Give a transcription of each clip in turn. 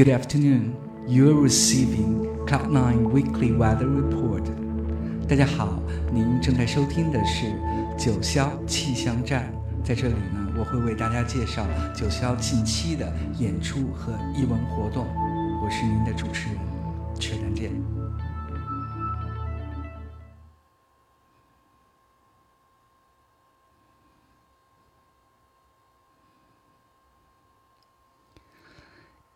Good afternoon. You are receiving Cloud Nine Weekly Weather Report. 大家好，您正在收听的是九霄气象站。在这里呢，我会为大家介绍九霄近期的演出和艺文活动。我是您的主持人，车丹健。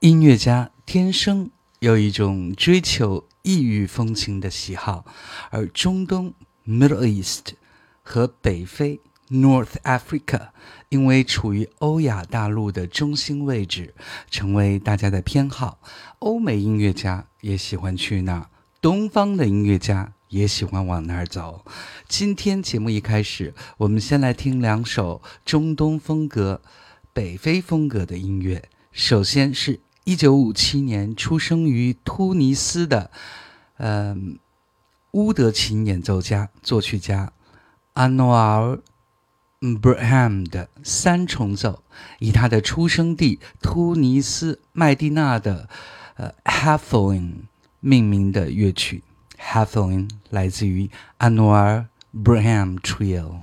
音乐家天生有一种追求异域风情的喜好，而中东 （Middle East） 和北非 （North Africa） 因为处于欧亚大陆的中心位置，成为大家的偏好。欧美音乐家也喜欢去那儿，东方的音乐家也喜欢往那儿走。今天节目一开始，我们先来听两首中东风格、北非风格的音乐。首先是。一九五七年出生于突尼斯的，呃，乌德琴演奏家、作曲家安诺尔·布尔汉姆的三重奏，以他的出生地突尼斯麦地那的呃 h a f o i n 命名的乐曲 h a f o i n 来自于安诺尔·布尔汉姆 Trio。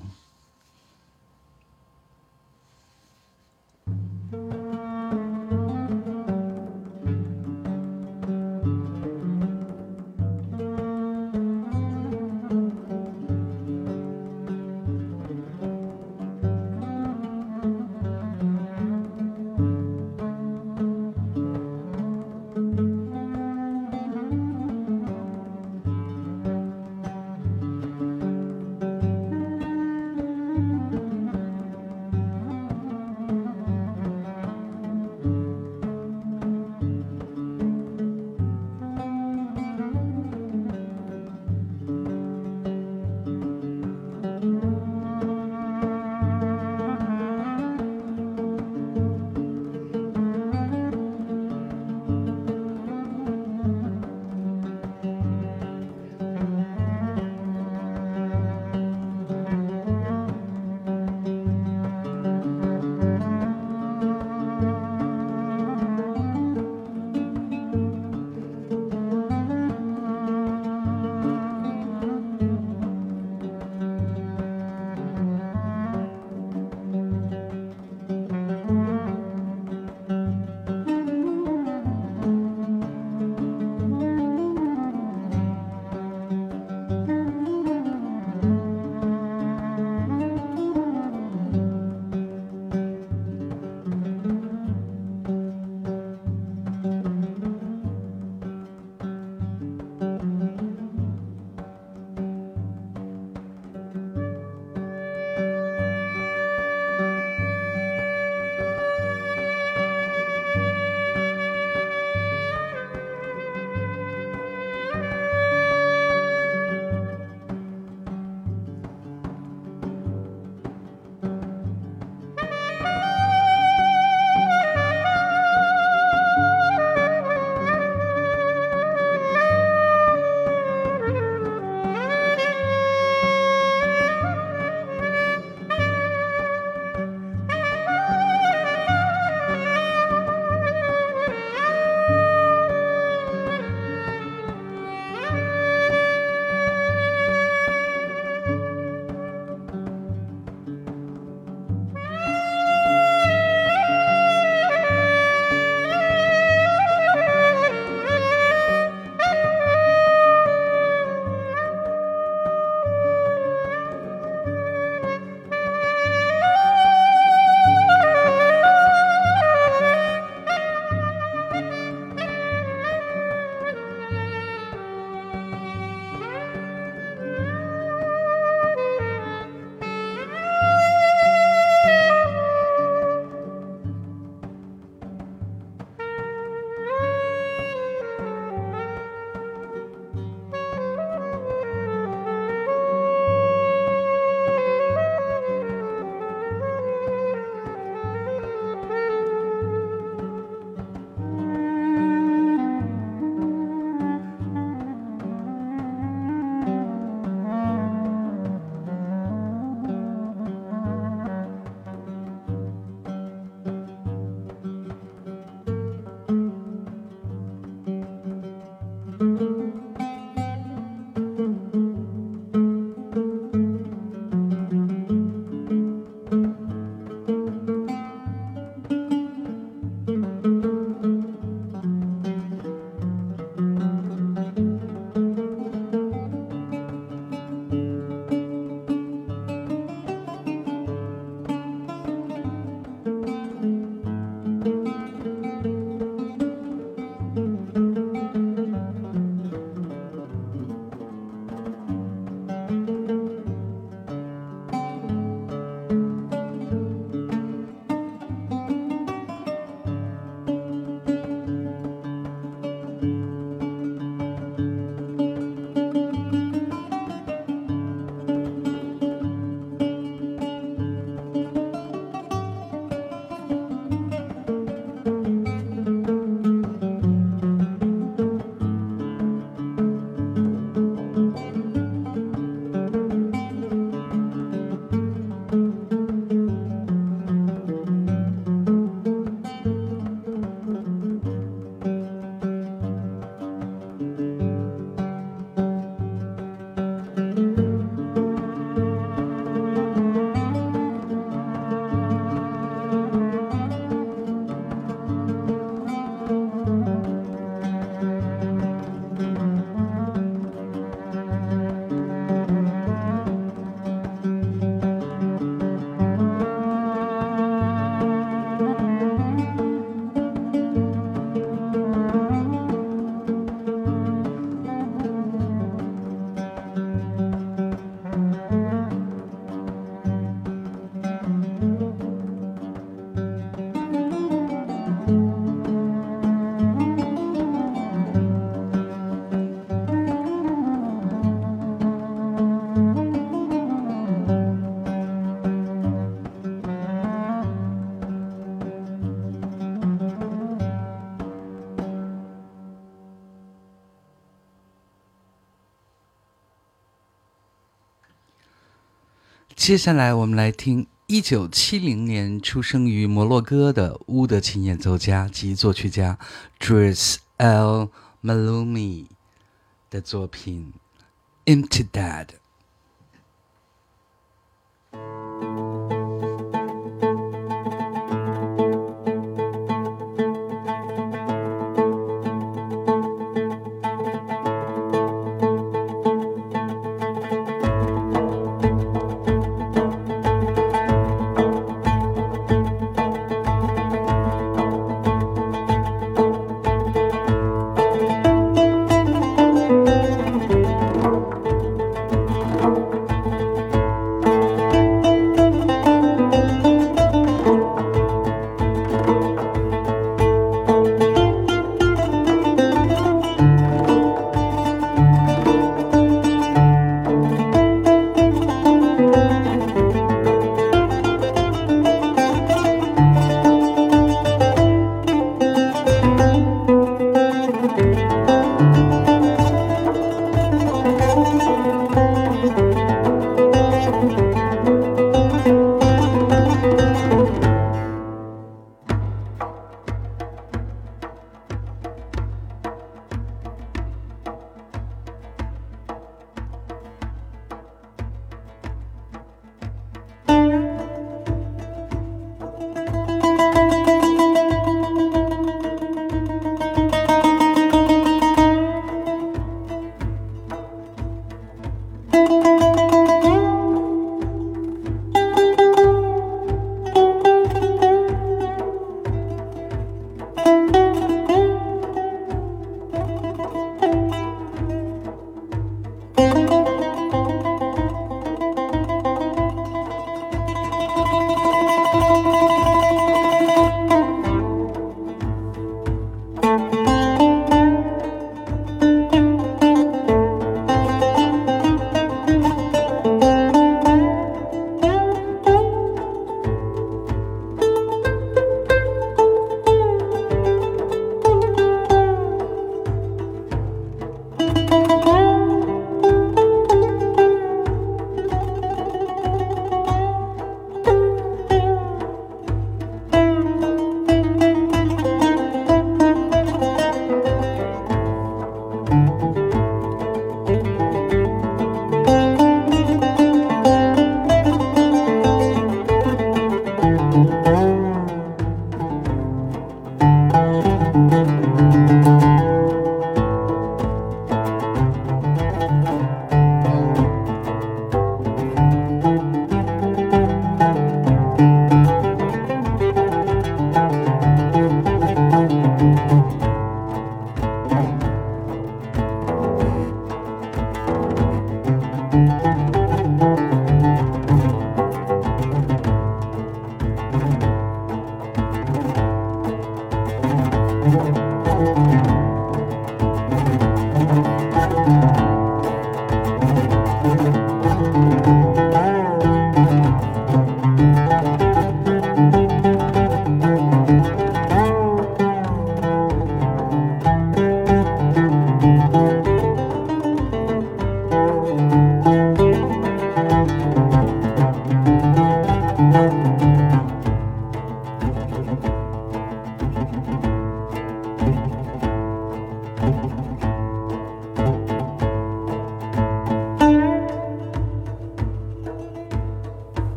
接下来我们来听一九七零年出生于摩洛哥的乌德琴演奏家及作曲家 Dries El Maloumi 的作品《Empty Dad》。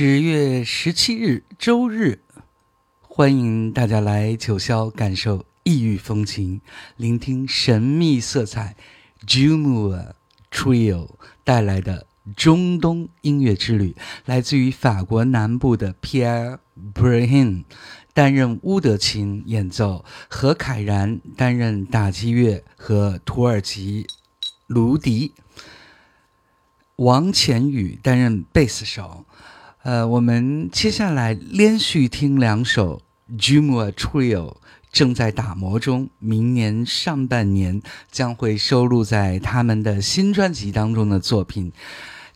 十月十七日周日，欢迎大家来九霄感受异域风情，聆听神秘色彩 Jumua Trio 带来的中东音乐之旅。来自于法国南部的 Pierre Brahim 担任乌德琴演奏，何凯然担任打击乐和土耳其卢迪。王乾宇担任贝斯手，呃，我们接下来连续听两首 Juma Trio 正在打磨中，明年上半年将会收录在他们的新专辑当中的作品。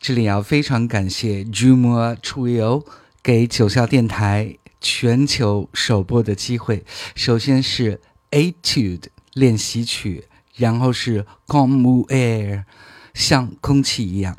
这里要非常感谢 Juma Trio 给九霄电台全球首播的机会。首先是 Etude 练习曲，然后是 Comme Air，像空气一样。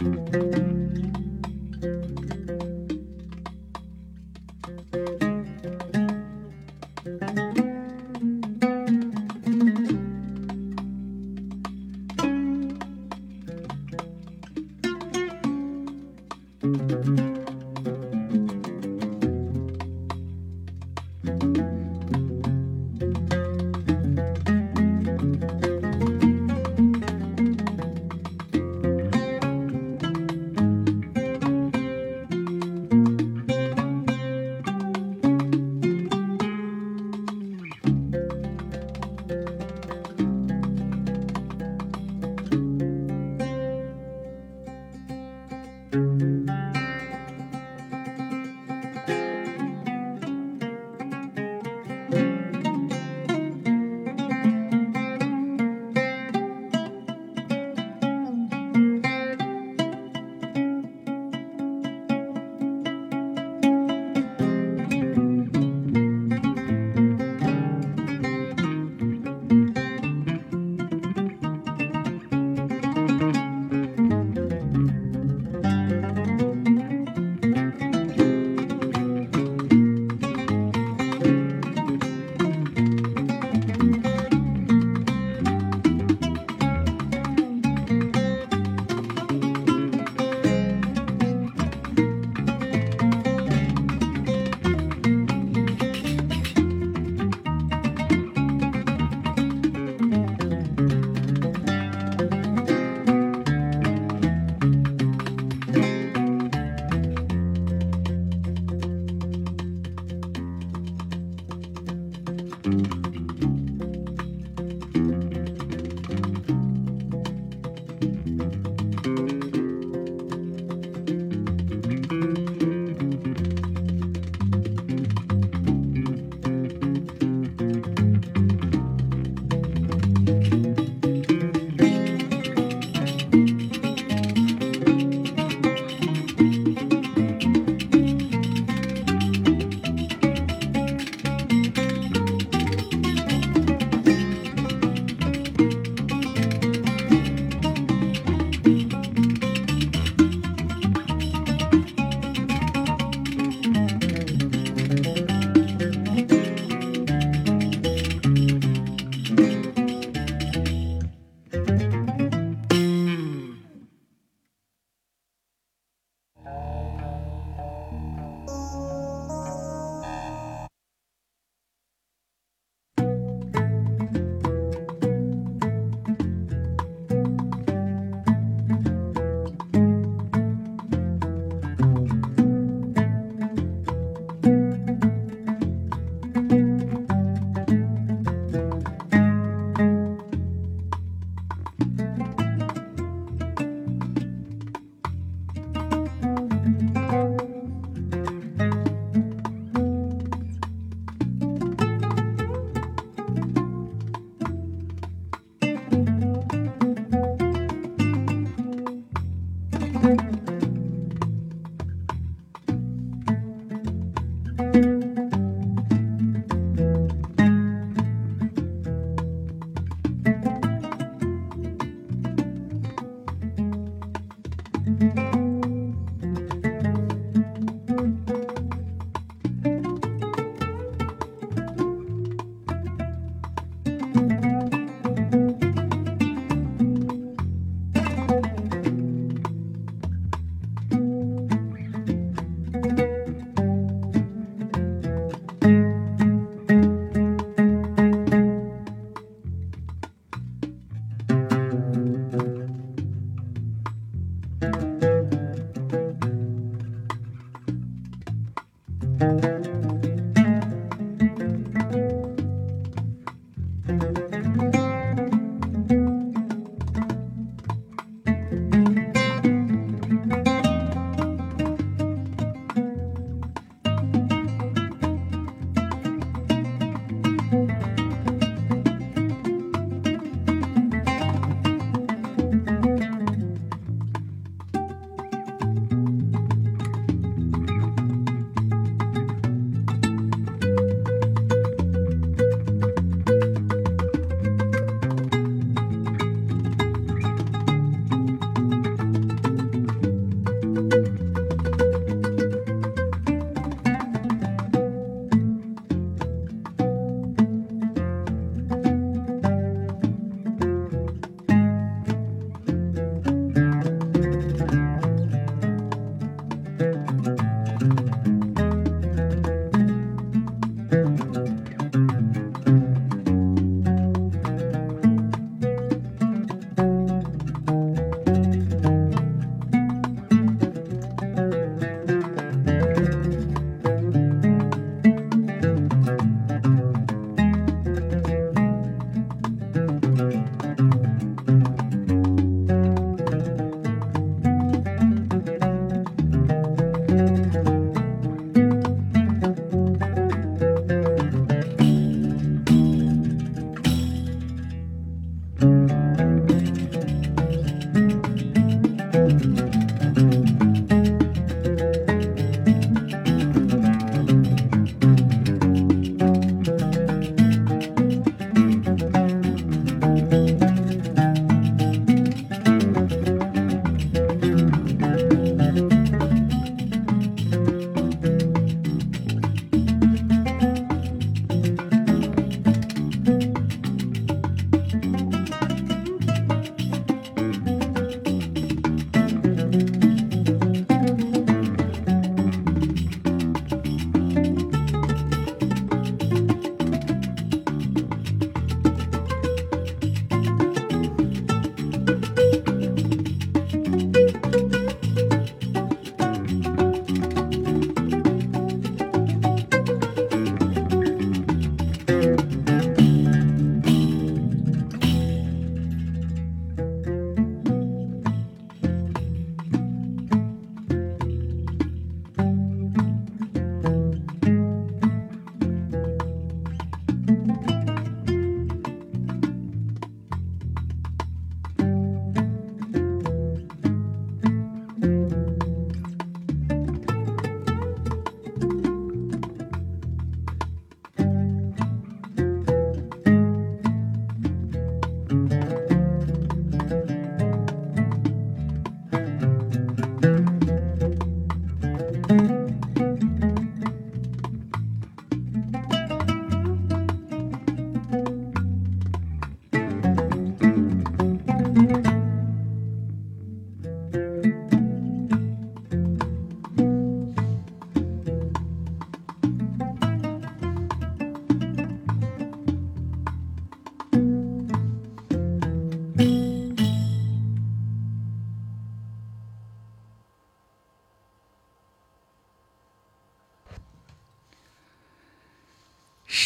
うん。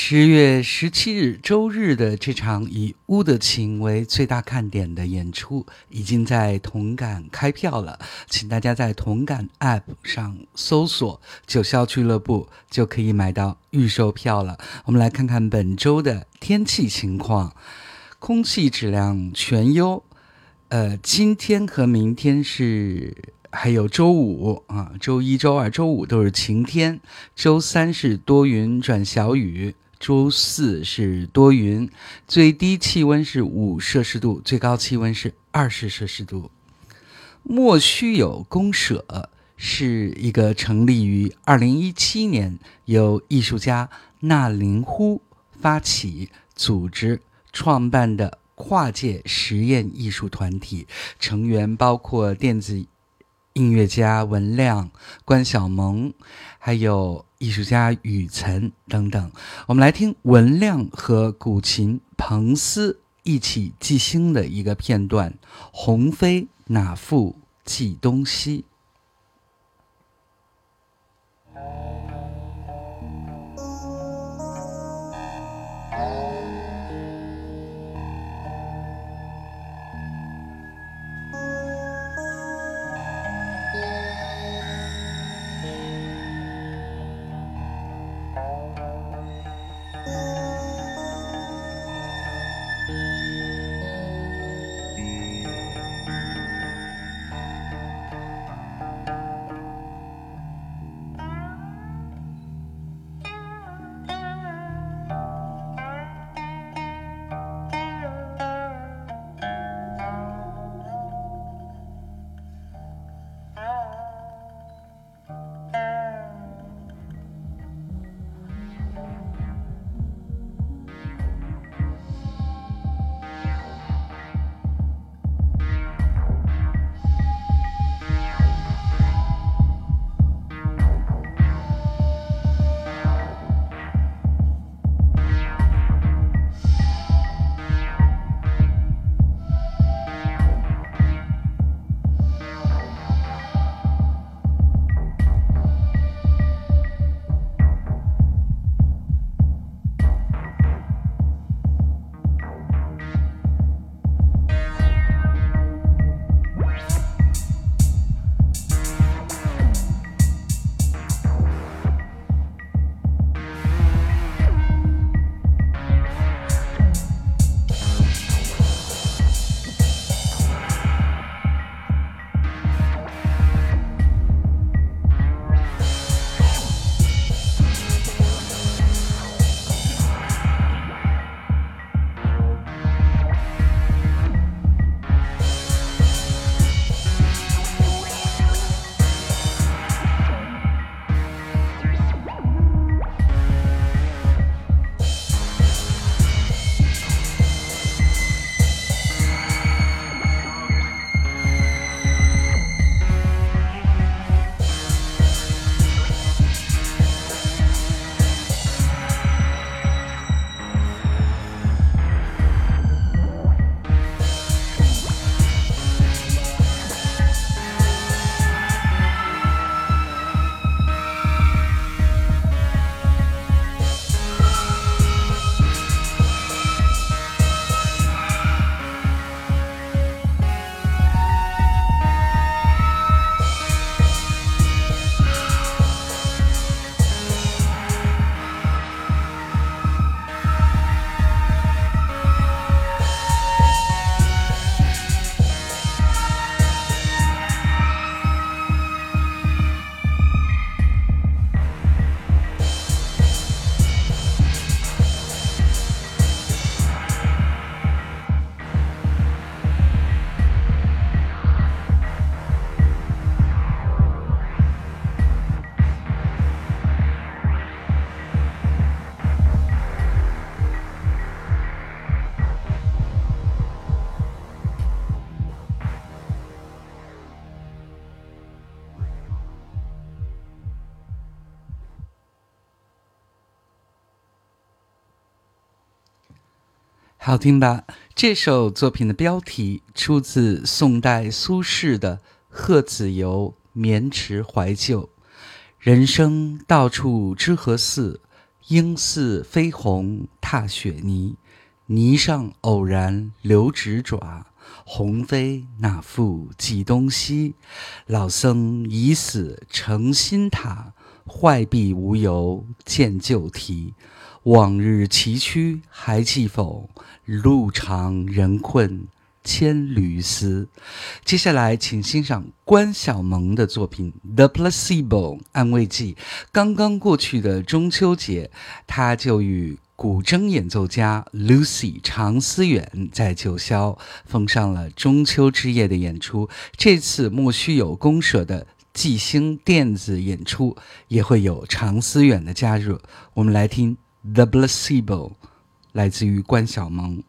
十月十七日周日的这场以《乌的情》为最大看点的演出，已经在同感开票了，请大家在同感 App 上搜索“九霄俱乐部”，就可以买到预售票了。我们来看看本周的天气情况，空气质量全优。呃，今天和明天是。还有周五啊，周一周二周五都是晴天，周三是多云转小雨，周四是多云，最低气温是五摄氏度，最高气温是二十摄氏度。莫须有公社是一个成立于二零一七年，由艺术家纳林呼发起、组织、创办的跨界实验艺术团体，成员包括电子。音乐家文亮、关晓萌，还有艺术家雨辰等等，我们来听文亮和古琴彭斯一起即兴的一个片段：“鸿飞哪复寄东西。”好听吧？这首作品的标题出自宋代苏轼的《贺子游绵池怀旧》。人生到处知何似，应似飞鸿踏雪泥，泥上偶然留指爪。鸿飞那复计东西，老僧已死成新塔。坏壁无由见旧题，往日崎岖还记否？路长人困千缕丝。接下来，请欣赏关晓萌的作品《The Placebo》安慰剂。刚刚过去的中秋节，他就与古筝演奏家 Lucy 常思远在九霄奉上了中秋之夜的演出。这次莫须有公社的即兴电子演出也会有常思远的加入。我们来听《The Placebo》，来自于关晓萌。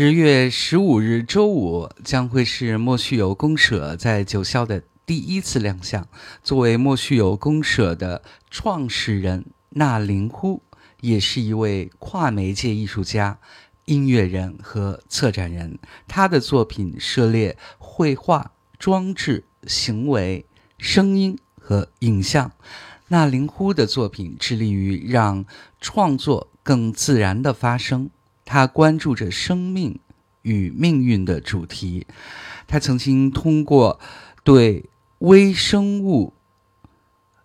十月十五日周五将会是莫须有公社在九霄的第一次亮相。作为莫须有公社的创始人，纳林呼也是一位跨媒介艺术家、音乐人和策展人。他的作品涉猎绘画、装置、行为、声音和影像。纳林呼的作品致力于让创作更自然的发生。他关注着生命与命运的主题。他曾经通过对微生物、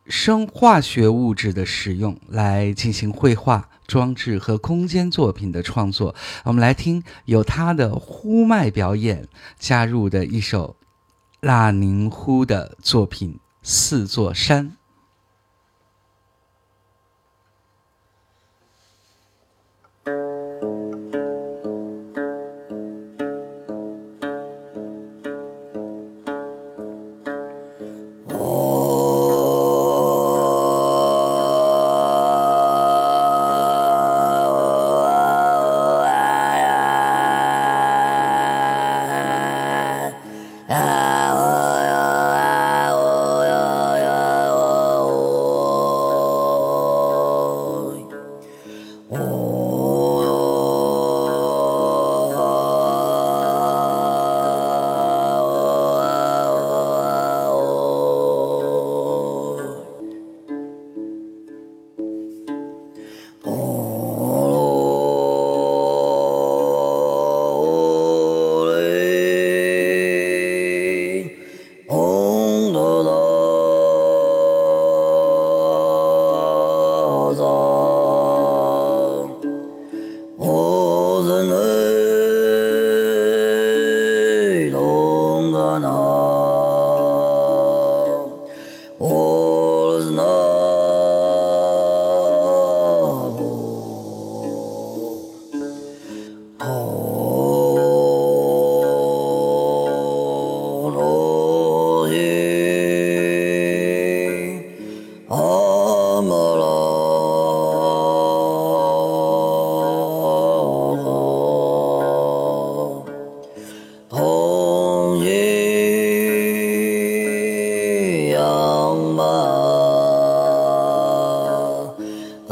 生化学物质的使用来进行绘画、装置和空间作品的创作。我们来听有他的呼麦表演加入的一首拉宁呼的作品《四座山》。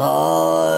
Oh.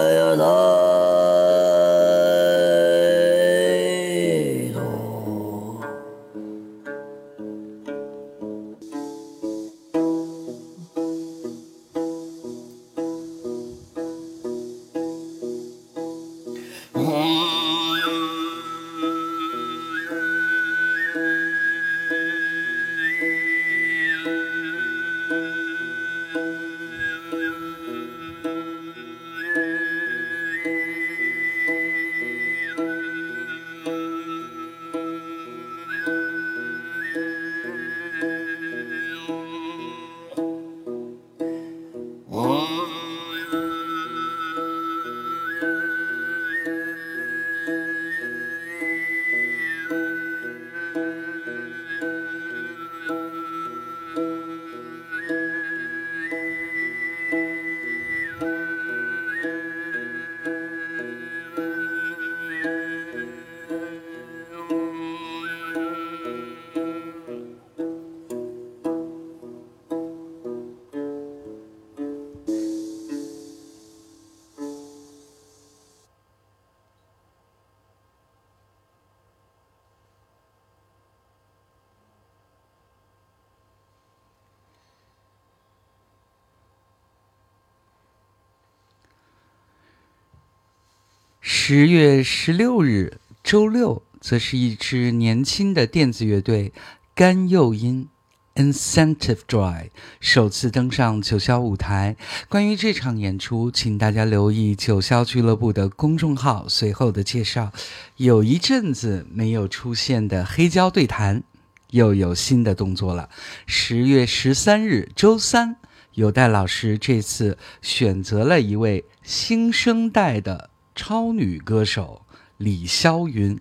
十月十六日，周六，则是一支年轻的电子乐队甘诱音 （Incentive Dry） 首次登上九霄舞台。关于这场演出，请大家留意九霄俱乐部的公众号随后的介绍。有一阵子没有出现的黑胶对谈，又有新的动作了。十月十三日，周三，有戴老师这次选择了一位新生代的。超女歌手李霄云，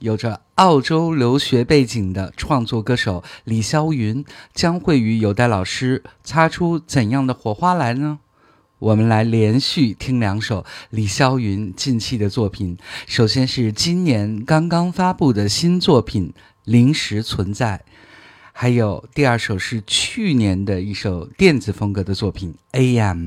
有着澳洲留学背景的创作歌手李霄云，将会与有代老师擦出怎样的火花来呢？我们来连续听两首李霄云近期的作品。首先是今年刚刚发布的新作品《临时存在》，还有第二首是去年的一首电子风格的作品《A.M》。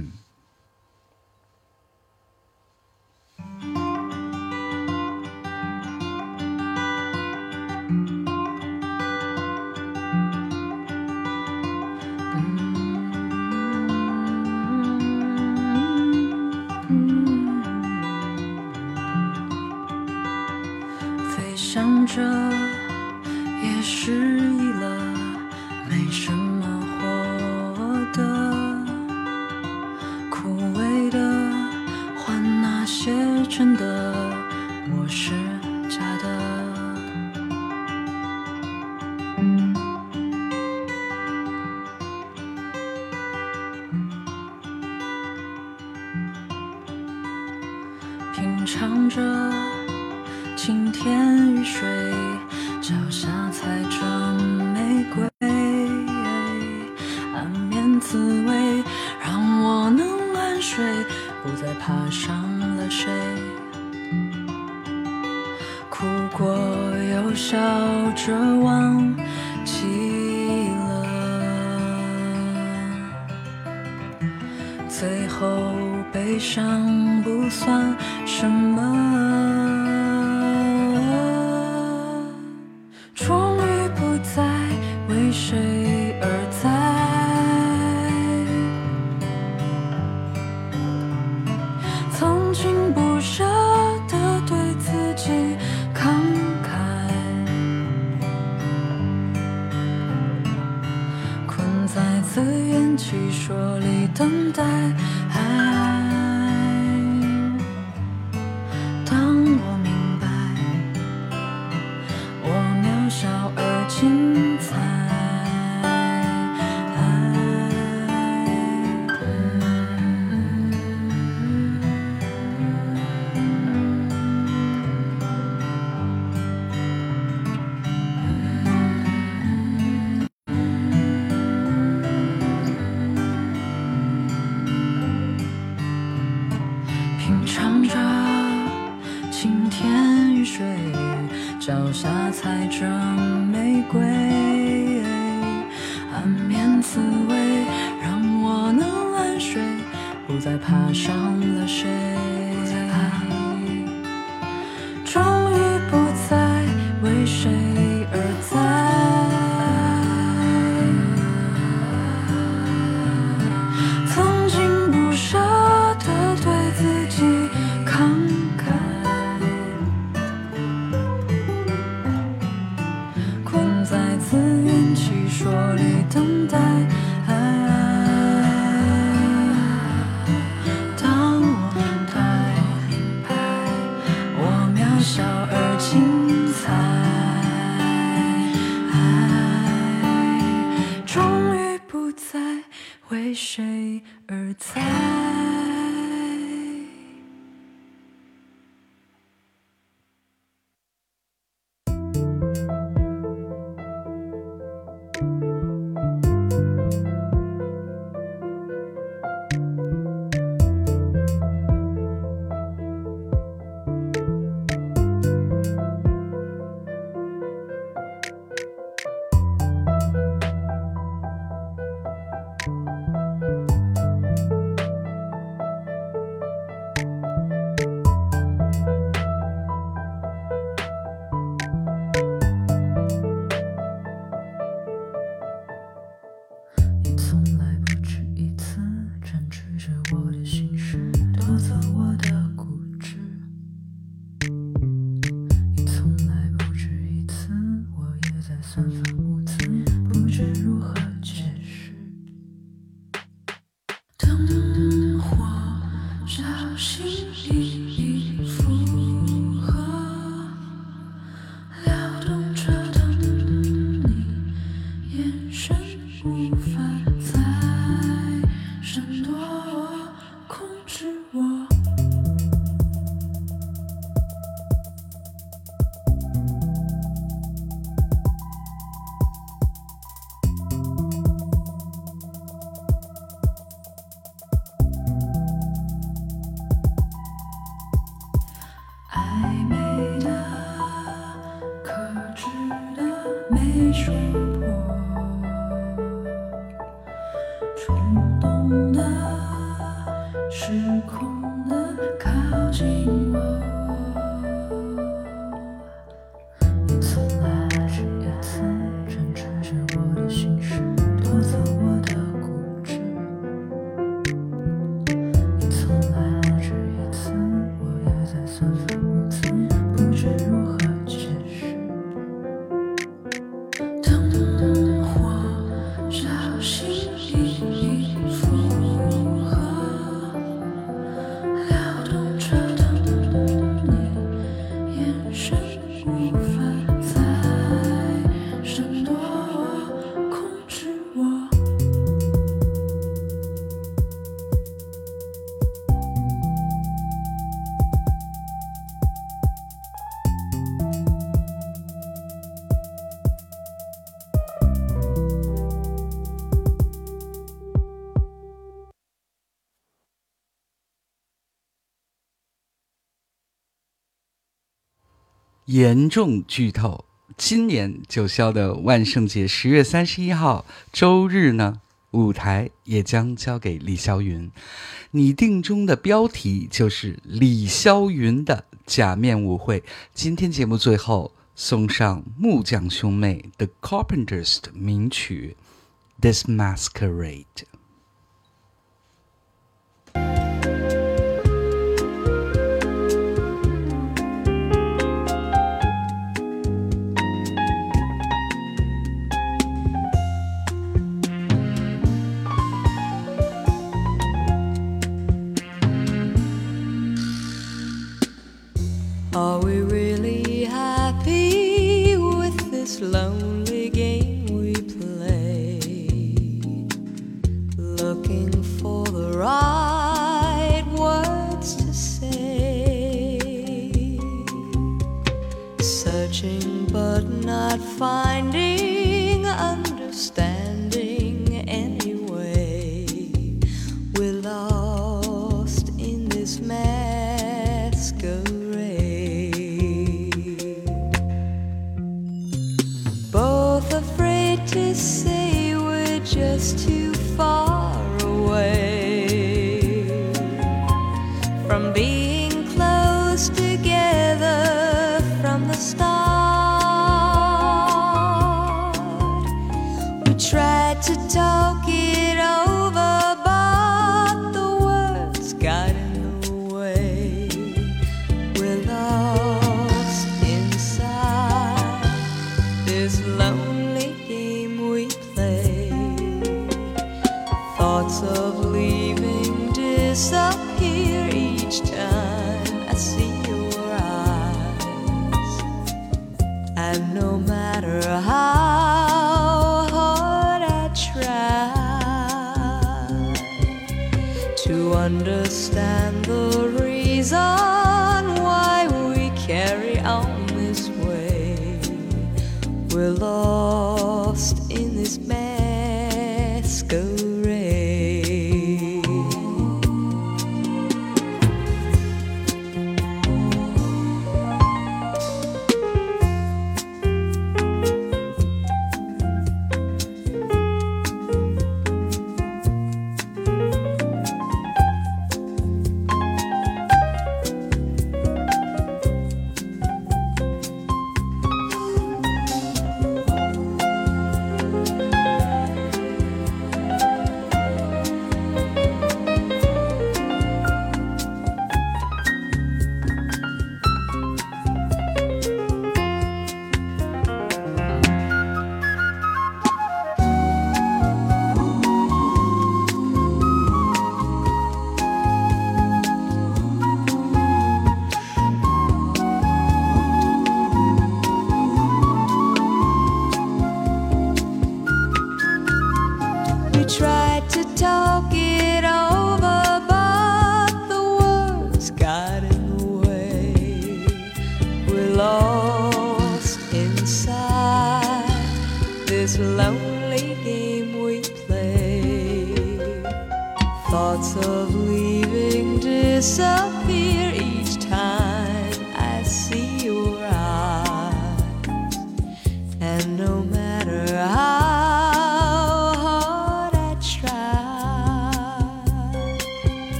earth. 严重剧透！今年九霄的万圣节十月三十一号周日呢，舞台也将交给李霄云。拟定中的标题就是李霄云的假面舞会。今天节目最后送上木匠兄妹 The Carpenters 的名曲《This Masquerade》。Not finding understanding anyway. We're lost in this masquerade.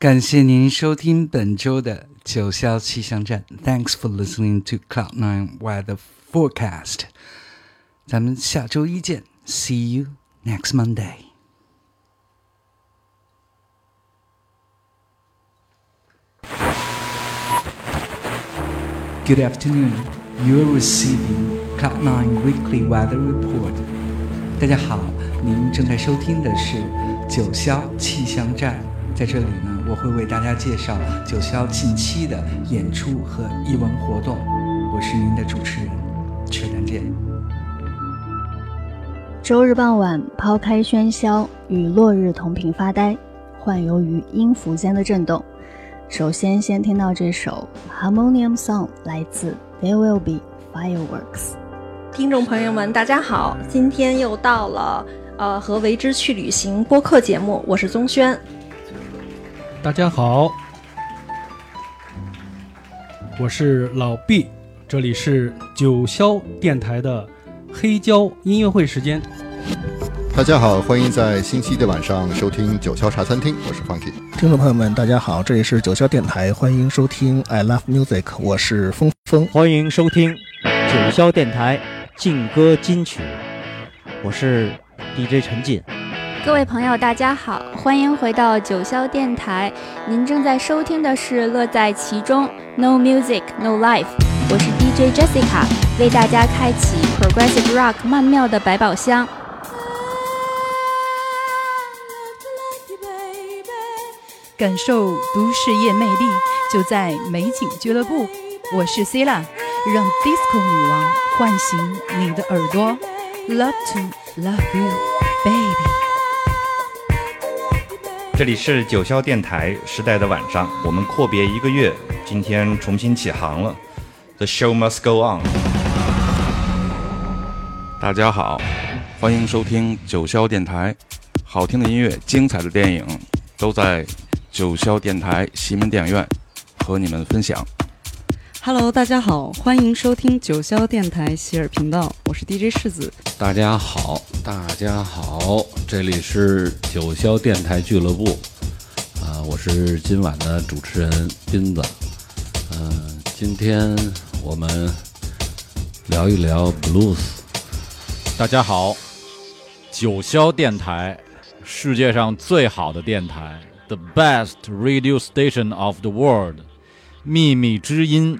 感谢您收听本周的九霄气象站。Thanks for listening to Cloud Nine Weather Forecast。咱们下周一见，See you next Monday。 Good afternoon. You are receiving Cloud9 Weekly Weather Report. 大家好，您正在收听的是九霄气象站。在这里呢， 我会为大家介绍九霄近期的演出和艺文活动。我是您的主持人，车丹健。周日傍晚，抛开喧嚣，与落日同频发呆，幻游于音符间的震动。首先，先听到这首《Harmonium Song》，来自 There Will Be Fireworks。听众朋友们，大家好，今天又到了呃和为之去旅行播客节目，我是宗轩。大家好，我是老毕，这里是九霄电台的黑胶音乐会时间。大家好，欢迎在星期的晚上收听九霄茶餐厅，我是 Funky。听众朋友们，大家好，这里是九霄电台，欢迎收听 I Love Music，我是峰峰，欢迎收听九霄电台劲歌金曲，我是 DJ 陈进。各位朋友，大家好，欢迎回到九霄电台。您正在收听的是乐在其中，No Music No Life。我是 DJ Jessica，为大家开启 Progressive Rock 曼妙的百宝箱。感受都市夜魅力，就在美景俱乐部。我是 Cila，让 Disco 女王唤醒你的耳朵。Love to love you, baby。这里是九霄电台时代的晚上，我们阔别一个月，今天重新起航了。The show must go on。大家好，欢迎收听九霄电台，好听的音乐、精彩的电影都在九霄电台西门电影院和你们分享。Hello，大家好，欢迎收听九霄电台喜尔频道，我是 DJ 世子。大家好，大家好，这里是九霄电台俱乐部，啊、我是今晚的主持人斌子，嗯、今天我们聊一聊 blues。大家好，九霄电台，世界上最好的电台，the best radio station of the world，秘密之音